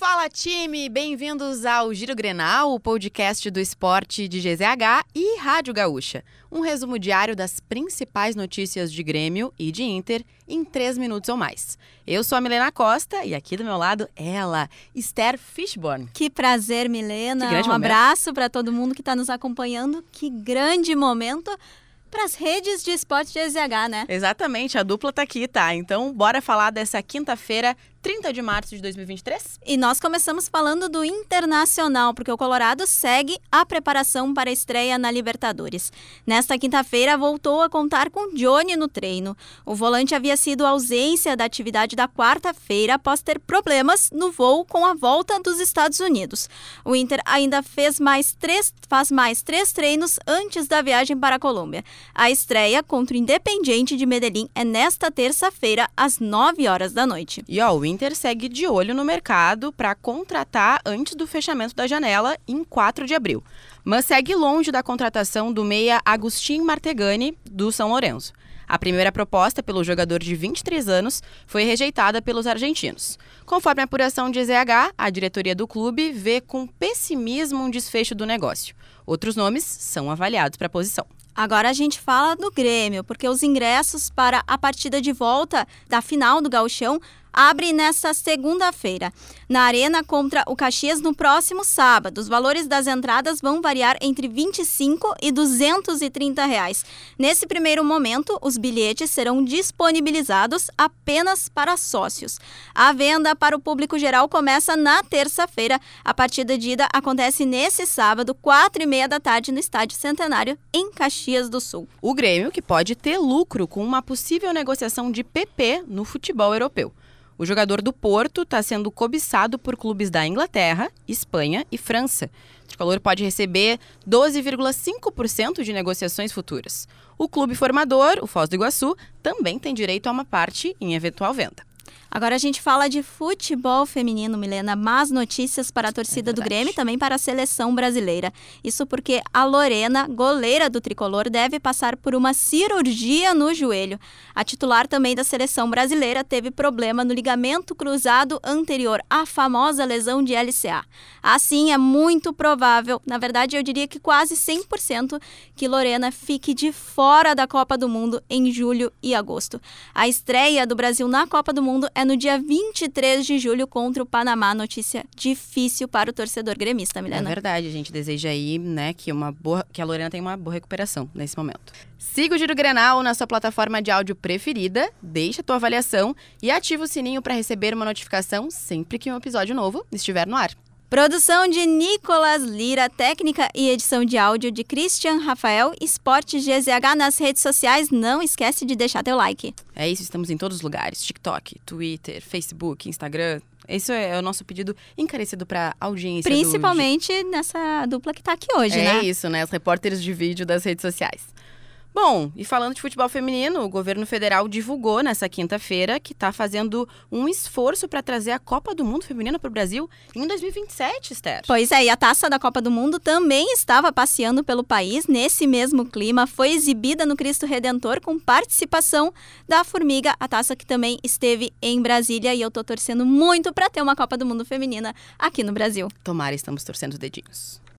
Fala time, bem-vindos ao Giro Grenal, o podcast do esporte de GZH e Rádio Gaúcha. Um resumo diário das principais notícias de Grêmio e de Inter em três minutos ou mais. Eu sou a Milena Costa e aqui do meu lado ela, Esther Fishborn. Que prazer, Milena. Que um momento. abraço para todo mundo que está nos acompanhando. Que grande momento para as redes de esporte de GZH, né? Exatamente, a dupla tá aqui, tá? Então, bora falar dessa quinta-feira, 30 de março de 2023? E nós começamos falando do Internacional, porque o Colorado segue a preparação para a estreia na Libertadores. Nesta quinta-feira, voltou a contar com Johnny no treino. O volante havia sido ausência da atividade da quarta-feira após ter problemas no voo com a volta dos Estados Unidos. O Inter ainda fez mais três, faz mais três treinos antes da viagem para a Colômbia. A estreia contra o Independiente de Medellín é nesta terça-feira, às 9 horas da noite. E ó, o Inter segue de olho no mercado para contratar antes do fechamento da janela em 4 de abril. Mas segue longe da contratação do meia Agustin Martegani do São Lourenço. A primeira proposta pelo jogador de 23 anos foi rejeitada pelos argentinos. Conforme a apuração de ZH, a diretoria do clube vê com pessimismo um desfecho do negócio. Outros nomes são avaliados para a posição. Agora a gente fala do Grêmio, porque os ingressos para a partida de volta da final do Gauchão abrem nesta segunda-feira, na Arena contra o Caxias no próximo sábado. Os valores das entradas vão variar entre 25 e 230 reais. Nesse primeiro momento, os bilhetes serão disponibilizados apenas para sócios. A venda para o público geral começa na terça-feira. A partida de ida acontece nesse sábado, quatro e meia da tarde, no Estádio Centenário, em Caxias do Sul. O Grêmio que pode ter lucro com uma possível negociação de PP no futebol europeu. O jogador do Porto está sendo cobiçado por clubes da Inglaterra, Espanha e França. O tricolor pode receber 12,5% de negociações futuras. O clube formador, o Foz do Iguaçu, também tem direito a uma parte em eventual venda. Agora a gente fala de futebol feminino, Milena. Más notícias para a torcida É do. Grêmio e também para a seleção brasileira. Isso porque a Lorena, goleira do tricolor, deve passar por uma cirurgia no joelho. A titular também da seleção brasileira teve problema no ligamento cruzado anterior, a famosa lesão de LCA. Assim, é muito provável, na verdade eu diria que quase 100%, que Lorena fique de fora da Copa do Mundo em julho e agosto. A estreia do Brasil na Copa do Mundo é no dia 23 de julho contra o Panamá. Notícia difícil para o torcedor gremista, É Milena. verdade, a gente deseja aí, né, que, uma boa, que a Lorena tenha uma boa recuperação nesse momento. Siga o Giro Grenal na sua plataforma de áudio preferida, deixa a tua avaliação e ativa o sininho para receber uma notificação sempre que um episódio novo estiver no ar. Produção de Nicolas Lira, técnica e edição de áudio de Christian Rafael, Esporte GZH nas redes sociais. Não esquece de deixar teu like. É isso, estamos em todos os lugares: TikTok, Twitter, Facebook, Instagram. Esse é o nosso pedido encarecido para audiência. do Principalmente nessa dupla que tá aqui hoje, é né? isso, né? Os repórteres de vídeo das redes sociais. Bom, e falando de futebol feminino, o governo federal divulgou nessa quinta-feira que está fazendo um esforço para trazer a Copa do Mundo Feminina para o Brasil em 2027, Esther. Pois é, e a taça da Copa do Mundo também estava passeando pelo país nesse mesmo clima. Foi exibida no Cristo Redentor com participação da Formiga, a taça que também esteve em Brasília. E eu tô torcendo muito para ter uma Copa do Mundo feminina aqui no Brasil. Tomara, estamos torcendo os dedinhos.